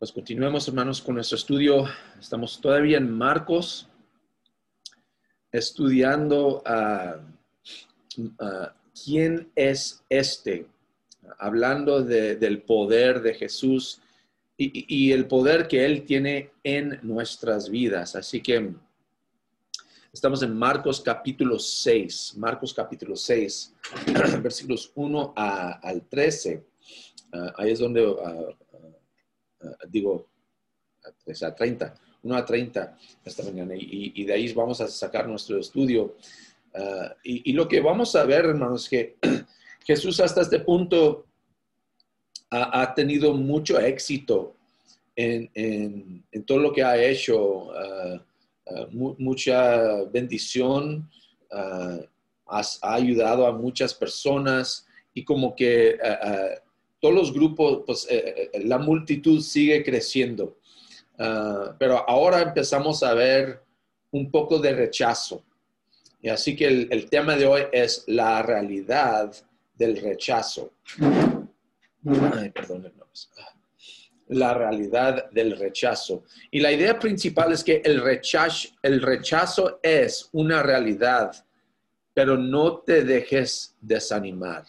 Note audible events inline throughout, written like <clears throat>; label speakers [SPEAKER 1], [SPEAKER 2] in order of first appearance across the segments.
[SPEAKER 1] Pues continuemos, hermanos, con nuestro estudio. Estamos todavía en Marcos, estudiando a quién es este, hablando del poder de Jesús y, el poder que Él tiene en nuestras vidas. Así que estamos en Marcos capítulo 6, Marcos capítulo 6, <clears throat> versículos 1 al 13. Ah, ahí es donde uh, digo, a 30, 1 a 30 esta mañana, y, de ahí vamos a sacar nuestro estudio. Ah, y, lo que vamos a ver, hermanos, es que <clears throat> Jesús hasta este punto ha, tenido mucho éxito en, en, todo lo que ha hecho, ah, ah, mucha bendición, ha, ayudado a muchas personas y como que todos los grupos, pues eh, eh, la multitud sigue creciendo. Ah, pero ahora empezamos a ver un poco de rechazo. Y así que el, tema de hoy es la realidad del rechazo. Perdón, la realidad del rechazo. Y la idea principal es que el rechazo, el rechazo es una realidad, pero no te dejes desanimar.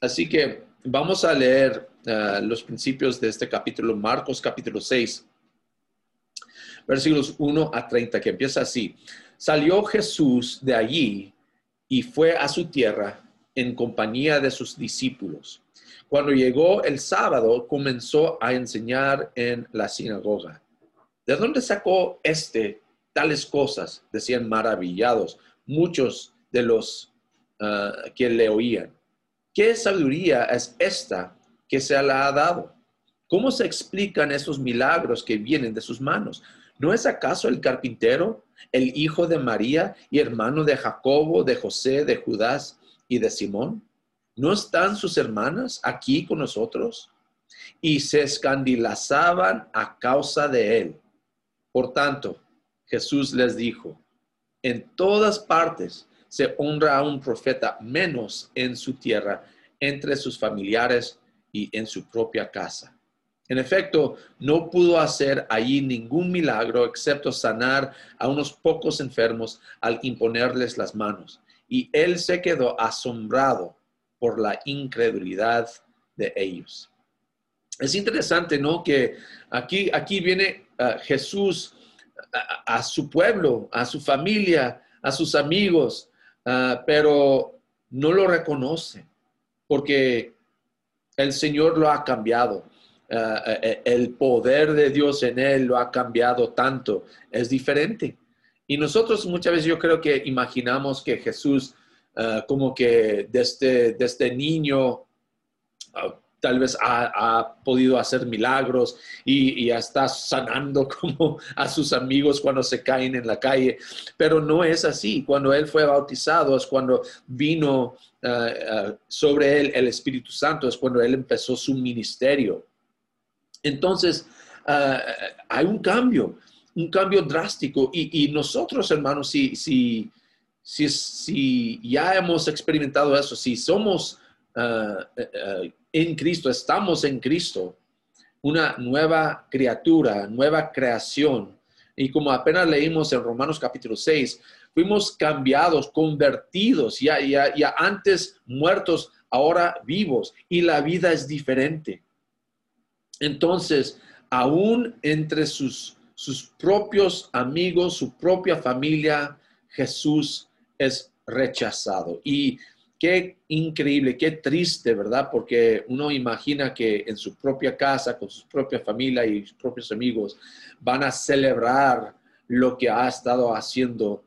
[SPEAKER 1] Así que Vamos a leer eh, los principios de este capítulo, Marcos capítulo 6, versículos 1 a 30, que empieza así. Salió Jesús de allí y fue a su tierra en compañía de sus discípulos. Cuando llegó el sábado, comenzó a enseñar en la sinagoga. ¿De dónde sacó este tales cosas? Decían maravillados muchos de los eh, que le oían. ¿Qué sabiduría es esta que se le ha dado? ¿Cómo se explican esos milagros que vienen de sus manos? ¿No es acaso el carpintero, el hijo de María y hermano de Jacobo, de José, de Judas y de Simón? ¿No están sus hermanas aquí con nosotros? Y se escandalizaban a causa de él. Por tanto, Jesús les dijo, en todas partes se honra a un profeta menos en su tierra, entre sus familiares y en su propia casa. En efecto, no pudo hacer allí ningún milagro excepto sanar a unos pocos enfermos al imponerles las manos. Y él se quedó asombrado por la incredulidad de ellos. Es interesante, ¿no? Que aquí, aquí viene uh, Jesús a, su pueblo, a su familia, a sus amigos, Ah, pero no lo reconoce porque el Señor lo ha cambiado. Ah, eh, eh, el poder de Dios en él lo ha cambiado tanto, es diferente. Y nosotros muchas veces yo creo que imaginamos que Jesús ah, como que desde, desde niño tal vez ha, podido hacer milagros y, ya está sanando <laughs> como a sus amigos cuando se caen en la calle, pero no es así. Cuando él fue bautizado es cuando vino eh, eh, sobre él el Espíritu Santo, es cuando él empezó su ministerio. Entonces, eh, hay un cambio, un cambio drástico y, nosotros, hermanos, si, si, si, si, ya hemos experimentado eso, si somos en Cristo, estamos en Cristo, una nueva criatura, nueva creación. Y como apenas leímos en Romanos capítulo 6, fuimos cambiados, convertidos, ya, ya, ya antes muertos, ahora vivos, y la vida es diferente. Entonces, aún entre sus, sus propios amigos, su propia familia, Jesús es rechazado. Y Qué increíble, qué triste, ¿verdad? Porque uno imagina que en su propia casa, con su propia familia y sus propios amigos, van a celebrar lo que ha estado haciendo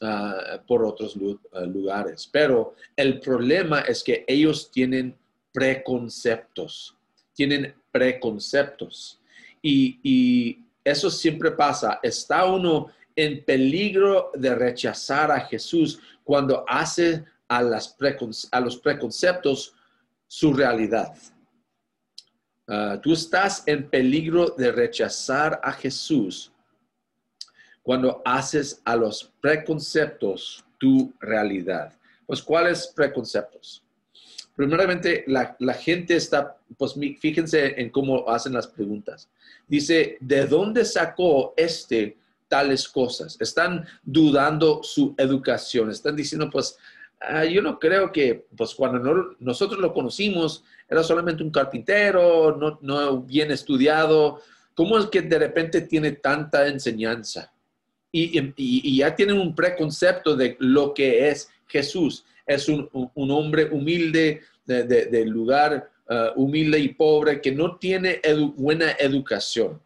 [SPEAKER 1] ah, por otros ah, lugares. Pero el problema es que ellos tienen preconceptos, tienen preconceptos. Y, y eso siempre pasa. Está uno en peligro de rechazar a Jesús cuando hace a, los preconceptos su realidad. Ah, tú estás en peligro de rechazar a Jesús cuando haces a los preconceptos tu realidad. Pues, ¿cuáles preconceptos? Primeramente, la, la, gente está, pues fíjense en cómo hacen las preguntas. Dice, ¿de dónde sacó este tales cosas? Están dudando su educación. Están diciendo, pues, ah, yo no creo que, pues cuando nosotros lo conocimos, era solamente un carpintero, no, no bien estudiado. ¿Cómo es que de repente tiene tanta enseñanza? Y, y, ya tienen un preconcepto de lo que es Jesús es un, hombre humilde, de, lugar uh, humilde y pobre, que no tiene buena educación.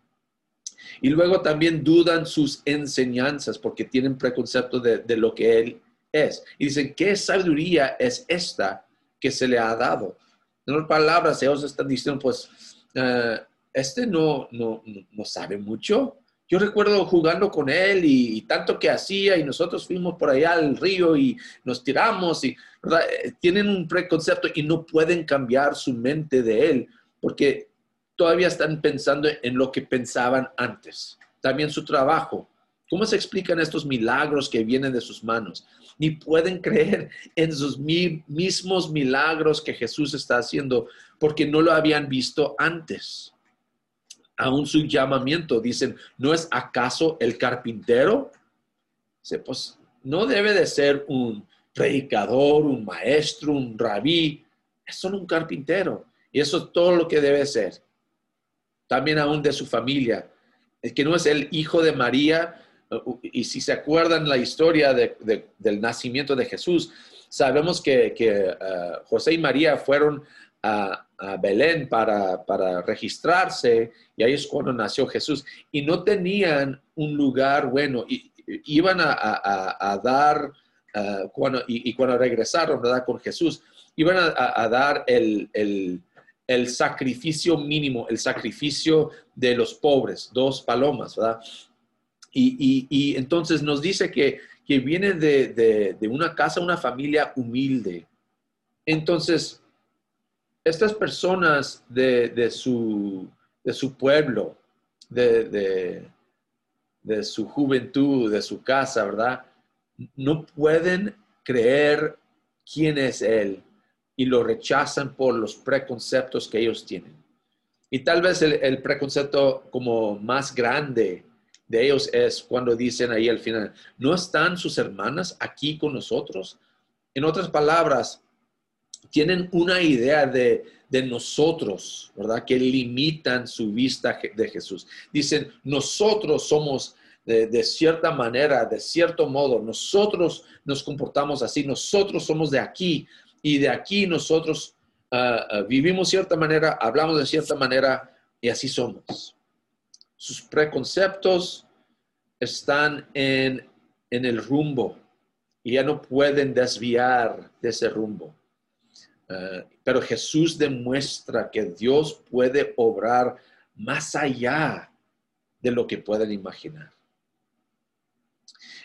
[SPEAKER 1] Y luego también dudan sus enseñanzas porque tienen preconcepto de, lo que él es. Y dicen, ¿qué sabiduría es esta que se le ha dado? En otras palabras, ellos están diciendo, pues, uh, este no, no, no sabe mucho, yo recuerdo jugando con él y, tanto que hacía y nosotros fuimos por allá al río y nos tiramos y eh, tienen un preconcepto y no pueden cambiar su mente de él porque todavía están pensando en lo que pensaban antes. También su trabajo. ¿Cómo se explican estos milagros que vienen de sus manos? Ni pueden creer en sus mismos milagros que Jesús está haciendo porque no lo habían visto antes aún su llamamiento. Dicen, ¿no es acaso el carpintero? pues no debe de ser un predicador, un maestro, un rabí, es solo un carpintero. Y eso es todo lo que debe ser. También aún de su familia. Es que no es el hijo de María. Y si se acuerdan la historia del nacimiento de Jesús, sabemos que, eh, José y María fueron a, Belén para, registrarse y ahí es cuando nació Jesús. Y no tenían un lugar bueno, y, iban a, dar, cuando, y, cuando regresaron con Jesús, iban a, dar el, sacrificio mínimo, el sacrificio de los pobres, dos palomas, ¿verdad? Y, entonces nos dice que, viene de, de una casa, una familia humilde. Entonces, estas personas de, su, de su, pueblo, de, de, su juventud, de su casa, ¿verdad? No pueden creer quién es Él y lo rechazan por los preconceptos que ellos tienen. Y tal vez el, el preconcepto como más grande de ellos es cuando dicen ahí al final, ¿no están sus hermanas aquí con nosotros? En otras palabras, tienen una idea de, nosotros, ¿verdad? Que limitan su vista de Jesús. Dicen, nosotros somos de, cierta manera, de cierto modo, nosotros nos comportamos así, nosotros somos de aquí y de aquí nosotros ah, ah, vivimos cierta manera, hablamos de cierta manera y así somos. Sus preconceptos están en, en el rumbo y ya no pueden desviar de ese rumbo. Eh, pero Jesús demuestra que Dios puede obrar más allá de lo que pueden imaginar.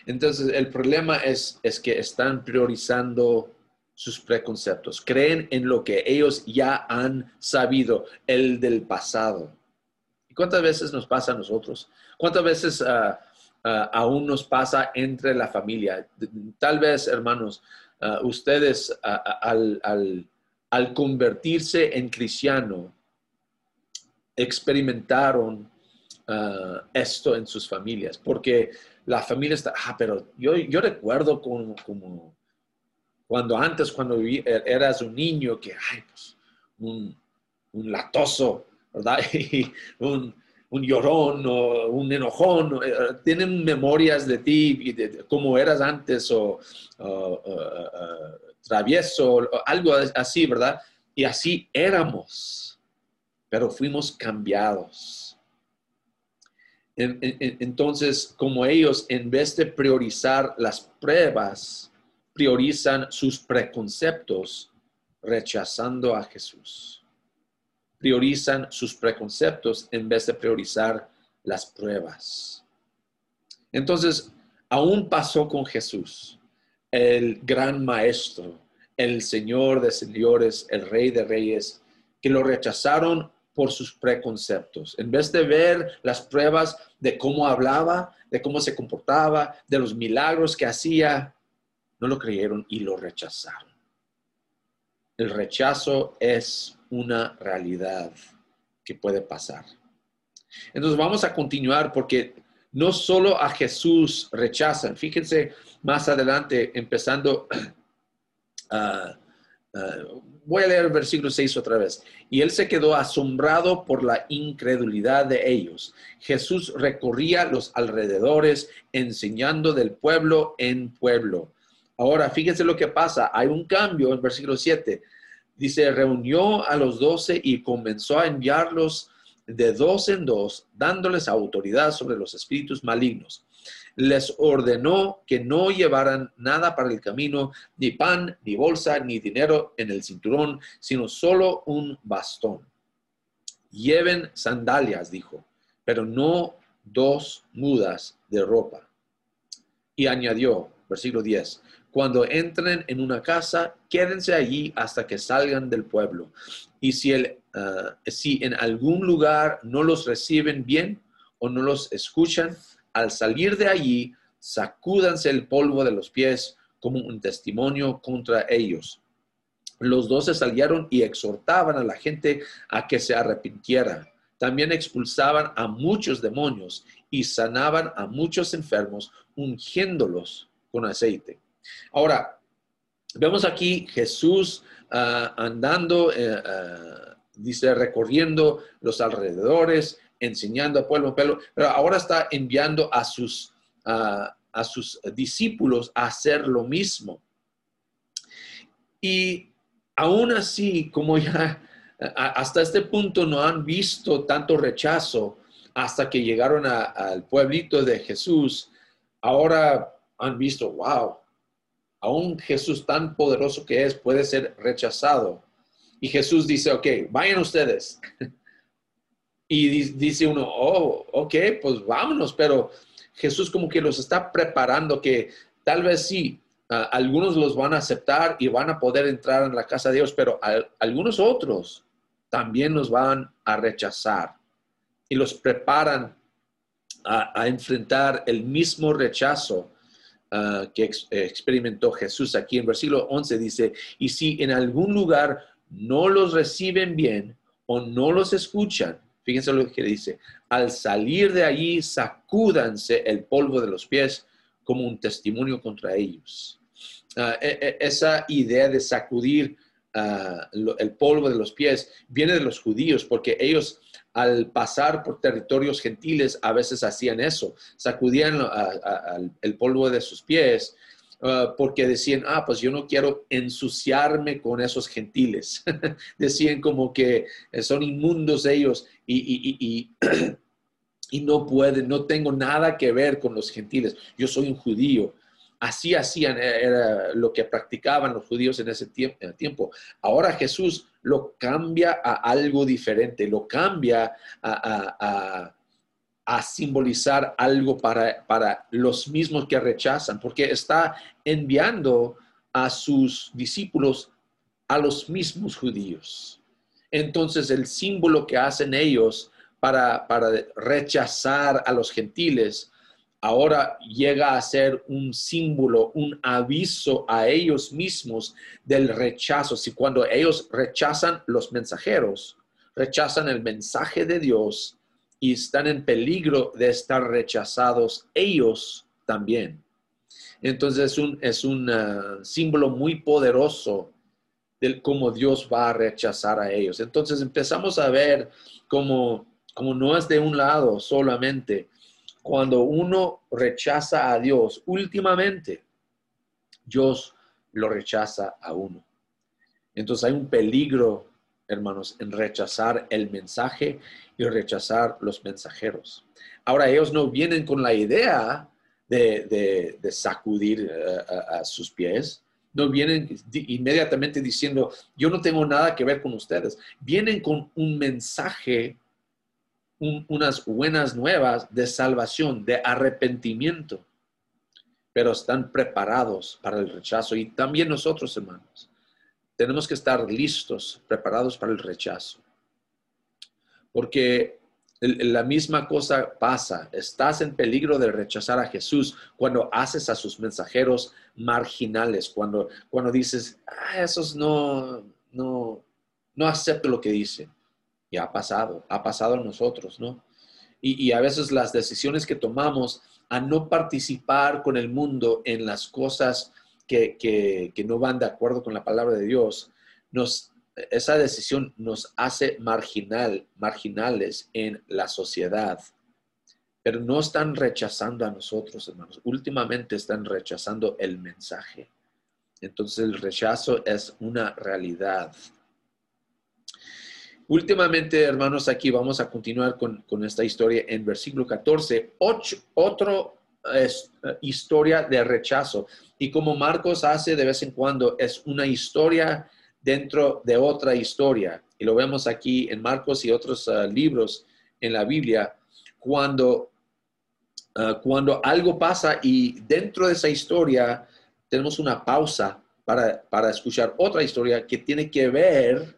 [SPEAKER 1] Entonces, el problema es, es que están priorizando sus preconceptos, creen en lo que ellos ya han sabido, el del pasado. ¿Y cuántas veces nos pasa a nosotros? ¿Cuántas veces ah, ah, aún nos pasa entre la familia? Tal vez, hermanos, ah, ustedes al, convertirse en cristiano, experimentaron esto en sus familias, porque la familia está, ah, pero yo, yo recuerdo como, cuando antes, cuando eras un niño, que, ay, pues, un, un latoso, <laughs> un, un, llorón o un enojón, eh, tienen memorias de ti, de, cómo eras antes o, travieso, algo así, ¿verdad? Y así éramos, pero fuimos cambiados. Entonces, como ellos, en vez de priorizar las pruebas, priorizan sus preconceptos, rechazando a Jesús. Priorizan sus preconceptos en vez de priorizar las pruebas. Entonces, aún pasó con Jesús el gran maestro, el Señor de señores, el Rey de reyes, que lo rechazaron por sus preconceptos. En vez de ver las pruebas de cómo hablaba, de cómo se comportaba, de los milagros que hacía, no lo creyeron y lo rechazaron. El rechazo es una realidad que puede pasar. Entonces vamos a continuar porque no solo a Jesús rechazan. Fíjense más adelante, empezando, <clears throat> ah, voy a leer el versículo 6 otra vez. Y él se quedó asombrado por la incredulidad de ellos. Jesús recorría los alrededores enseñando del pueblo en pueblo. Ahora, fíjense lo que pasa. Hay un cambio en versículo 7. Dice, reunió a los doce y comenzó a enviarlos de dos en dos, dándoles autoridad sobre los espíritus malignos. Les ordenó que no llevaran nada para el camino, ni pan, ni bolsa, ni dinero en el cinturón, sino solo un bastón. Lleven sandalias, dijo, pero no dos mudas de ropa. Y añadió, versículo 10, cuando entren en una casa, quédense allí hasta que salgan del pueblo. Y si, el, ah, si en algún lugar no los reciben bien o no los escuchan, al salir de allí, sacúdanse el polvo de los pies como un testimonio contra ellos. Los doce salieron y exhortaban a la gente a que se arrepintiera. También expulsaban a muchos demonios y sanaban a muchos enfermos, ungiéndolos con aceite. Ahora, vemos aquí Jesús ah, andando, eh, ah, dice, recorriendo los alrededores, enseñando a pueblo, pueblo, pero ahora está enviando a sus, ah, a sus discípulos a hacer lo mismo. Y aún así, como ya hasta este punto no han visto tanto rechazo hasta que llegaron al pueblito de Jesús, ahora han visto, wow, aún Jesús tan poderoso que es puede ser rechazado. Y Jesús dice, ok, vayan ustedes. <laughs> y dice uno, oh, ok, pues vámonos, pero Jesús como que los está preparando que tal vez sí, algunos los van a aceptar y van a poder entrar en la casa de Dios, pero algunos otros también los van a rechazar y los preparan a enfrentar el mismo rechazo Ah, que experimentó Jesús aquí en versículo 11 dice, y si en algún lugar no los reciben bien o no los escuchan, fíjense lo que dice, al salir de allí sacúdanse el polvo de los pies como un testimonio contra ellos. Ah, e, e, esa idea de sacudir ah, el polvo de los pies viene de los judíos porque ellos al pasar por territorios gentiles a veces hacían eso, sacudían el polvo de sus pies uh, porque decían, ah, pues yo no quiero ensuciarme con esos gentiles. <laughs> decían como que son inmundos ellos y, <clears throat> y no pueden, no tengo nada que ver con los gentiles, yo soy un judío. Así hacían, eh, era lo que practicaban los judíos en ese tiempo. Ahora Jesús lo cambia a algo diferente, lo cambia a, simbolizar algo para, para los mismos que rechazan, porque está enviando a sus discípulos a los mismos judíos. Entonces el símbolo que hacen ellos para, para rechazar a los gentiles ahora llega a ser un símbolo, un aviso a ellos mismos del rechazo. Si cuando ellos rechazan los mensajeros, rechazan el mensaje de Dios y están en peligro de estar rechazados ellos también. Entonces es un, es un uh, símbolo muy poderoso del cómo Dios va a rechazar a ellos. Entonces empezamos a ver cómo, cómo no es de un lado solamente, cuando uno rechaza a Dios, últimamente Dios lo rechaza a uno. Entonces hay un peligro, hermanos, en rechazar el mensaje y rechazar los mensajeros. Ahora ellos no vienen con la idea de, sacudir eh, a, sus pies, no vienen inmediatamente diciendo, yo no tengo nada que ver con ustedes. Vienen con un mensaje unas buenas nuevas de salvación, de arrepentimiento, pero están preparados para el rechazo. Y también nosotros, hermanos, tenemos que estar listos, preparados para el rechazo. Porque la misma cosa pasa. Estás en peligro de rechazar a Jesús cuando haces a sus mensajeros marginales, cuando, cuando dices, ah, esos no, no, no acepto lo que dice. Y ha pasado, ha pasado a nosotros, ¿no? Y, a veces las decisiones que tomamos a no participar con el mundo en las cosas que, que, no van de acuerdo con la palabra de Dios, nos, esa decisión nos hace marginal, marginales en la sociedad. Pero no están rechazando a nosotros, hermanos. Últimamente están rechazando el mensaje. Entonces el rechazo es una realidad. Últimamente, hermanos, aquí vamos a continuar con, esta historia en versículo 14. Ocho, otro eh, historia de rechazo. Y como Marcos hace de vez en cuando, es una historia dentro de otra historia. Y lo vemos aquí en Marcos y otros eh, libros en la Biblia, cuando, eh, cuando algo pasa y dentro de esa historia tenemos una pausa para, para escuchar otra historia que tiene que ver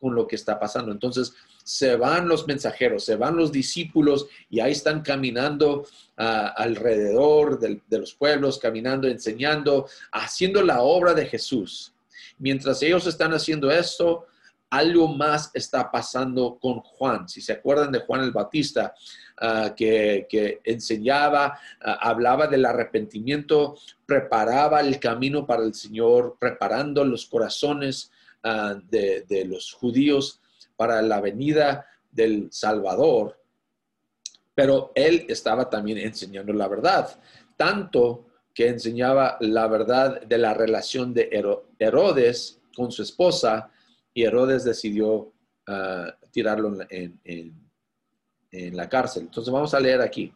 [SPEAKER 1] con lo que está pasando. Entonces, se van los mensajeros, se van los discípulos y ahí están caminando ah, alrededor de, los pueblos, caminando, enseñando, haciendo la obra de Jesús. Mientras ellos están haciendo esto, algo más está pasando con Juan. Si se acuerdan de Juan el Bautista, ah, que, enseñaba, ah, hablaba del arrepentimiento, preparaba el camino para el Señor, preparando los corazones Ah, de, los judíos para la venida del Salvador, pero él estaba también enseñando la verdad, tanto que enseñaba la verdad de la relación de Herodes con su esposa y Herodes decidió ah, tirarlo en, en la cárcel. Entonces vamos a leer aquí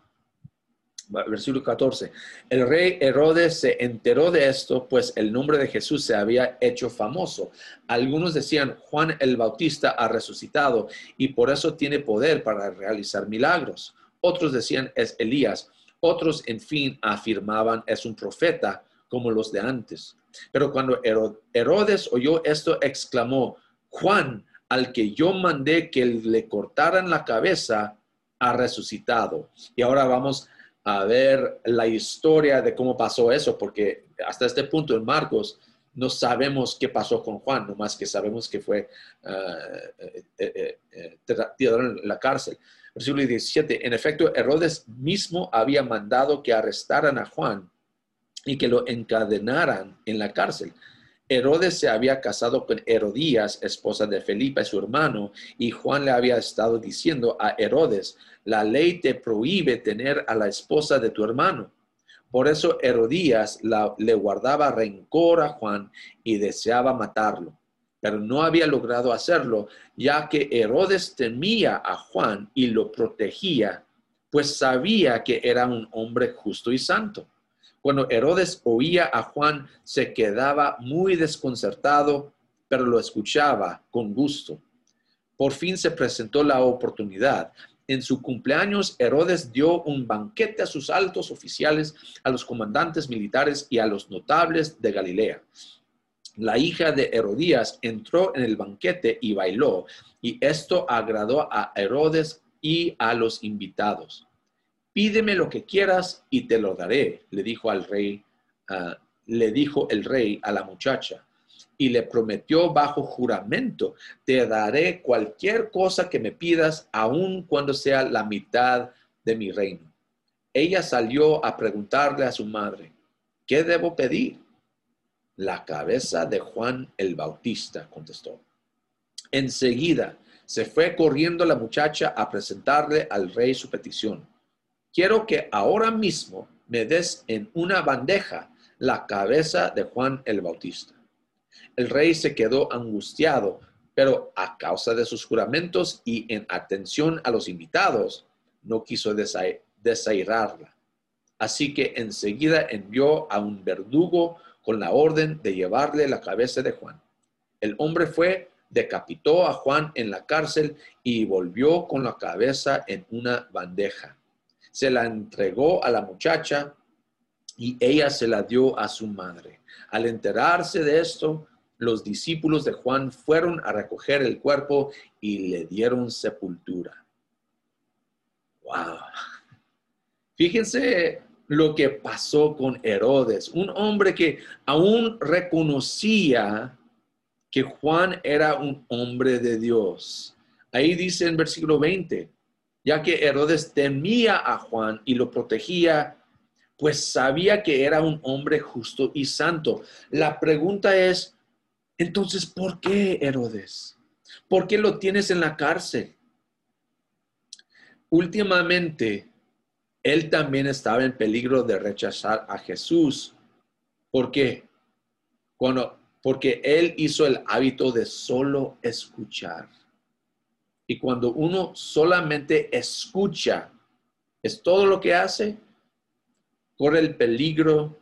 [SPEAKER 1] versículo 14. El rey Herodes se enteró de esto, pues el nombre de Jesús se había hecho famoso. Algunos decían, Juan el Bautista ha resucitado y por eso tiene poder para realizar milagros. Otros decían, es Elías. Otros, en fin, afirmaban, es un profeta como los de antes. Pero cuando Herodes oyó esto, exclamó, Juan, al que yo mandé que le cortaran la cabeza, ha resucitado. Y ahora vamos a ver la historia de cómo pasó eso, porque hasta este punto en Marcos no sabemos qué pasó con Juan, nomás que sabemos que fue uh, tirado en la cárcel. Versículo 17, en efecto, Herodes mismo había mandado que arrestaran a Juan y que lo encadenaran en la cárcel. Herodes se había casado con Herodías, esposa de Felipe, su hermano, y Juan le había estado diciendo a Herodes, la ley te prohíbe tener a la esposa de tu hermano. Por eso Herodías le guardaba rencor a Juan y deseaba matarlo, pero no había logrado hacerlo, ya que Herodes temía a Juan y lo protegía, pues sabía que era un hombre justo y santo. Cuando Herodes oía a Juan, se quedaba muy desconcertado, pero lo escuchaba con gusto. Por fin se presentó la oportunidad. En su cumpleaños, Herodes dio un banquete a sus altos oficiales, a los comandantes militares y a los notables de Galilea. La hija de Herodías entró en el banquete y bailó, y esto agradó a Herodes y a los invitados pídeme lo que quieras y te lo daré, le dijo al rey, le dijo el rey a la muchacha y le prometió bajo juramento, te daré cualquier cosa que me pidas, aun cuando sea la mitad de mi reino. Ella salió a preguntarle a su madre, ¿qué debo pedir? La cabeza de Juan el Bautista, contestó. Enseguida se fue corriendo la muchacha a presentarle al rey su petición quiero que ahora mismo me des en una bandeja la cabeza de Juan el Bautista. El rey se quedó angustiado, pero a causa de sus juramentos y en atención a los invitados, no quiso desairarla. Así que enseguida envió a un verdugo con la orden de llevarle la cabeza de Juan. El hombre fue, decapitó a Juan en la cárcel y volvió con la cabeza en una bandeja se la entregó a la muchacha y ella se la dio a su madre. Al enterarse de esto, los discípulos de Juan fueron a recoger el cuerpo y le dieron sepultura. Wow. Fíjense lo que pasó con Herodes, un hombre que aún reconocía que Juan era un hombre de Dios. Ahí dice en versículo 20, ya que Herodes temía a Juan y lo protegía, pues sabía que era un hombre justo y santo. La pregunta es, entonces, ¿por qué Herodes? ¿Por qué lo tienes en la cárcel? Últimamente, él también estaba en peligro de rechazar a Jesús. ¿Por qué? Cuando, porque él hizo el hábito de solo escuchar. Y cuando uno solamente escucha, es todo lo que hace, corre el peligro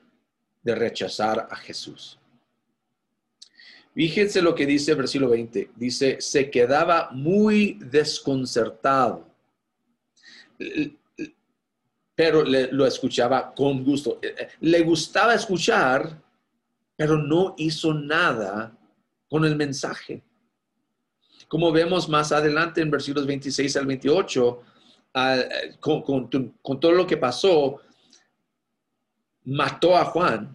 [SPEAKER 1] de rechazar a Jesús. Fíjense lo que dice el versículo 20. Dice, se quedaba muy desconcertado pero lo escuchaba con gusto. Le gustaba escuchar, pero no hizo nada con el mensaje. Como vemos más adelante en versículos 26 al 28, eh, con, todo lo que pasó, mató a Juan,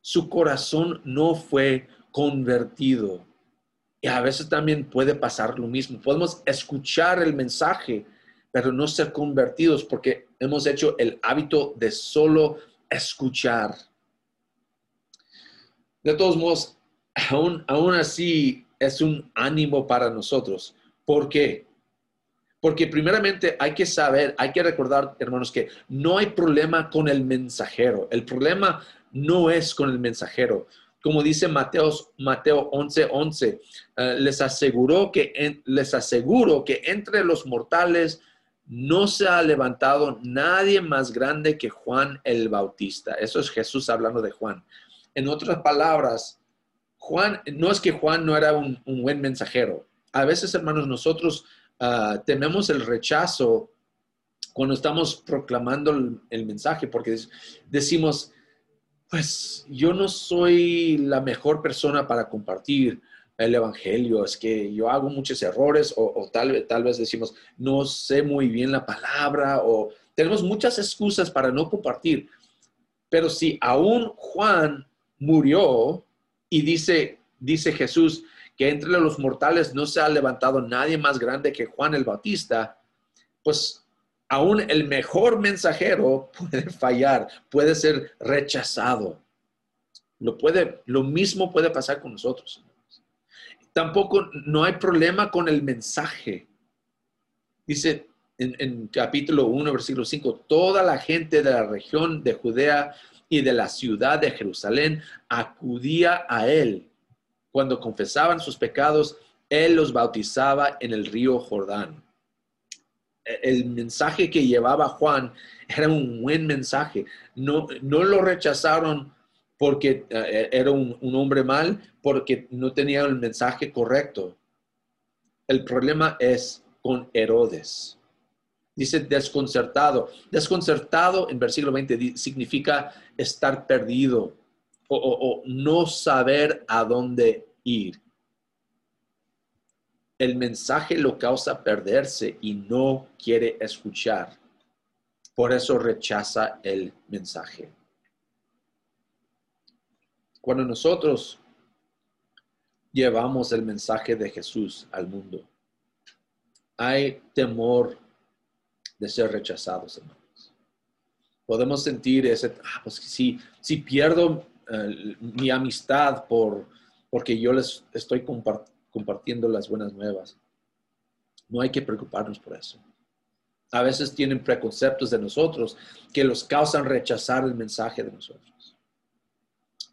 [SPEAKER 1] su corazón no fue convertido. Y a veces también puede pasar lo mismo. Podemos escuchar el mensaje, pero no ser convertidos porque hemos hecho el hábito de solo escuchar. De todos modos, aún así es un ánimo para nosotros. ¿Por qué? Porque primeramente hay que saber, hay que recordar, hermanos, que no hay problema con el mensajero. El problema no es con el mensajero. Como dice Mateo, Mateo 11, 11, eh, les, aseguró que les aseguro que entre los mortales no se ha levantado nadie más grande que Juan el Bautista. Eso es Jesús hablando de Juan. En otras palabras, Juan, no es que Juan no era un, buen mensajero. A veces, hermanos, nosotros uh, tememos el rechazo cuando estamos proclamando el mensaje, porque decimos, pues yo no soy la mejor persona para compartir el Evangelio, es que yo hago muchos errores o, tal, tal vez decimos, no sé muy bien la palabra o tenemos muchas excusas para no compartir. Pero si aún Juan murió y dice, dice Jesús que entre los mortales no se ha levantado nadie más grande que Juan el Bautista, pues aún el mejor mensajero puede <laughs> fallar, puede ser rechazado. Lo, puede, lo mismo puede pasar con nosotros. Tampoco no hay problema con el mensaje. Dice en, capítulo 1, versículo 5, toda la gente de la región de Judea y de la ciudad de Jerusalén acudía a él. Cuando confesaban sus pecados, él los bautizaba en el río Jordán. El mensaje que llevaba Juan <laughs> era un buen mensaje. No, no lo rechazaron porque eh, era un, hombre mal, porque no tenía el mensaje correcto. El problema es con Herodes. Dice desconcertado. Desconcertado en versículo 20 significa estar perdido o, no saber a dónde ir. El mensaje lo causa perderse y no quiere escuchar. Por eso rechaza el mensaje. Cuando nosotros llevamos el mensaje de Jesús al mundo, hay temor de ser rechazados, hermanos. Podemos sentir ese, ah, pues si, si pierdo eh, mi amistad por, porque yo les estoy compartiendo las buenas nuevas. No hay que preocuparnos por eso. A veces tienen preconceptos de nosotros que los causan rechazar el mensaje de nosotros.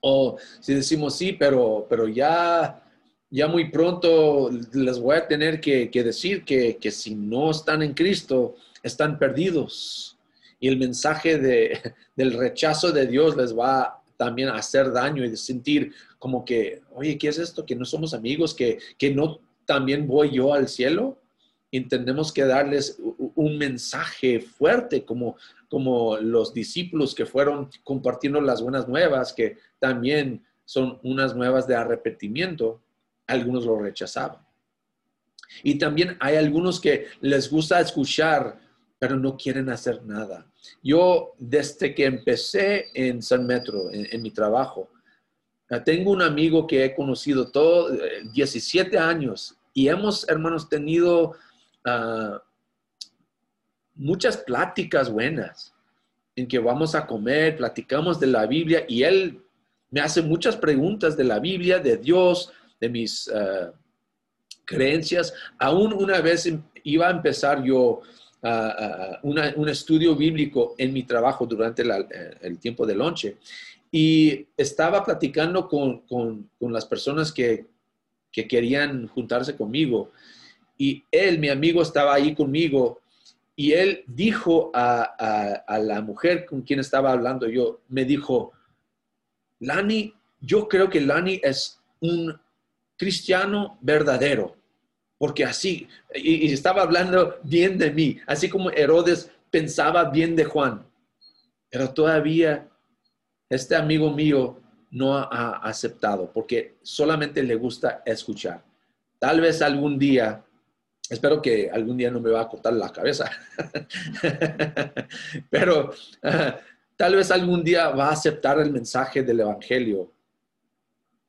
[SPEAKER 1] O si decimos sí, pero, pero ya, ya muy pronto les voy a tener que, decir que, si no están en Cristo, están perdidos. Y el mensaje de, <laughs> del rechazo de Dios les va también a hacer daño y sentir como que, oye, ¿qué es esto? Que no somos amigos, que, que no también voy yo al cielo. Entendemos que darles un mensaje fuerte como como los discípulos que fueron compartiendo las buenas nuevas, que también son unas nuevas de arrepentimiento, algunos lo rechazaban. Y también hay algunos que les gusta escuchar, pero no quieren hacer nada. Yo, desde que empecé en San Metro, en, mi trabajo, Ah, tengo un amigo que he conocido todo, 17 eh, años, y hemos, hermanos, tenido ah, muchas pláticas buenas en que vamos a comer, platicamos de la Biblia y él me hace muchas preguntas de la Biblia, de Dios, de mis ah, creencias. Aún una vez iba a empezar yo un estudio bíblico en mi trabajo durante eh, el tiempo de lonche. Y estaba platicando con, las personas que, querían juntarse conmigo. Y él, mi amigo, estaba ahí conmigo. Y él dijo a, la mujer con quien estaba hablando yo, me dijo, Lani, yo creo que Lani es un cristiano verdadero, porque así, y, estaba hablando bien de mí, así como Herodes pensaba bien de Juan, pero todavía este amigo mío no ha aceptado porque solamente le gusta escuchar. Tal vez algún día, espero que algún día no me va a cortar la cabeza, <laughs> pero tal vez algún día va a aceptar el mensaje del Evangelio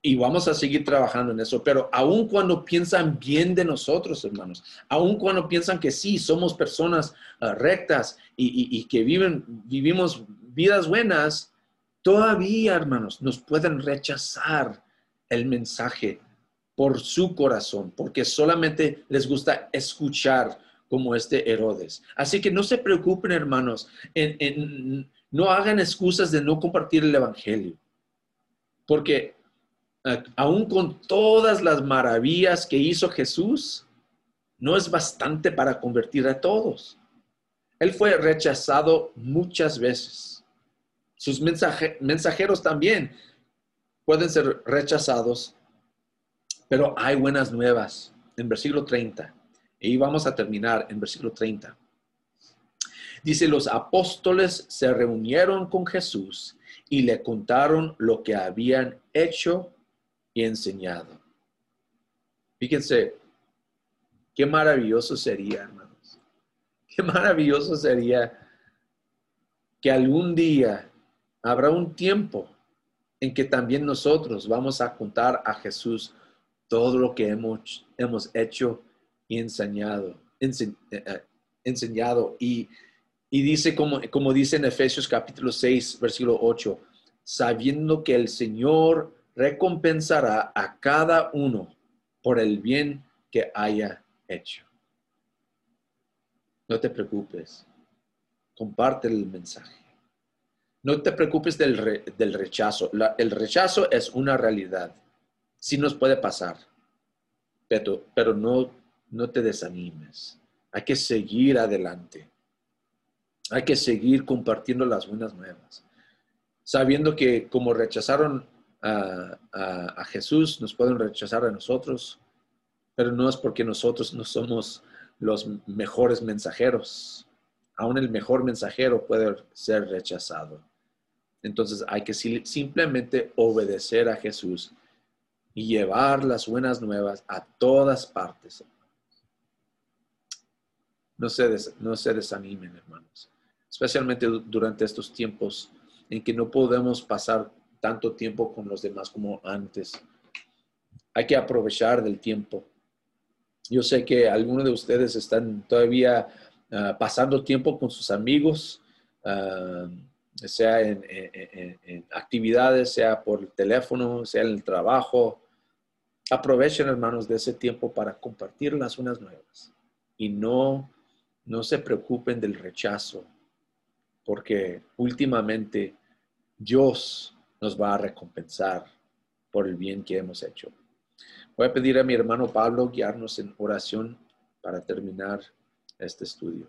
[SPEAKER 1] y vamos a seguir trabajando en eso, pero aun cuando piensan bien de nosotros, hermanos, aun cuando piensan que sí, somos personas ah, rectas y, y, que viven, vivimos vidas buenas, todavía, hermanos, nos pueden rechazar el mensaje por su corazón, porque solamente les gusta escuchar como este Herodes. Así que no se preocupen, hermanos, no hagan excusas de no compartir el Evangelio, porque aún con todas las maravillas que hizo Jesús, no es bastante para convertir a todos. Él fue rechazado muchas veces sus mensajeros también pueden ser rechazados, pero hay buenas nuevas en versículo 30. Y vamos a terminar en versículo 30. Dice, los apóstoles se reunieron con Jesús y le contaron lo que habían hecho y enseñado. Fíjense, qué maravilloso sería, hermanos. Qué maravilloso sería que algún día habrá un tiempo en que también nosotros vamos a contar a Jesús todo lo que hemos, hemos hecho y enseñado. Eh, eh, enseñado. Y, dice, como, como dice en Efesios capítulo 6, versículo 8, sabiendo que el Señor recompensará a cada uno por el bien que haya hecho. No te preocupes, comparte el mensaje. No te preocupes del, rechazo. el rechazo es una realidad. Sí nos puede pasar, pero, pero no, no te desanimes. Hay que seguir adelante. Hay que seguir compartiendo las buenas nuevas. Sabiendo que como rechazaron a, Jesús, nos pueden rechazar a nosotros, pero no es porque nosotros no somos los mejores mensajeros. Aún el mejor mensajero puede ser rechazado. Entonces hay que simplemente obedecer a Jesús y llevar las buenas nuevas a todas partes. No se, no se desanimen, hermanos, especialmente durante estos tiempos en que no podemos pasar tanto tiempo con los demás como antes. Hay que aprovechar del tiempo. Yo sé que algunos de ustedes están todavía ah, pasando tiempo con sus amigos. Ah, sea en, actividades, sea por teléfono, sea en el trabajo. Aprovechen, hermanos, de ese tiempo para compartir las unas nuevas y no, no se preocupen del rechazo, porque últimamente Dios nos va a recompensar por el bien que hemos hecho. Voy a pedir a mi hermano Pablo guiarnos en oración para terminar este estudio.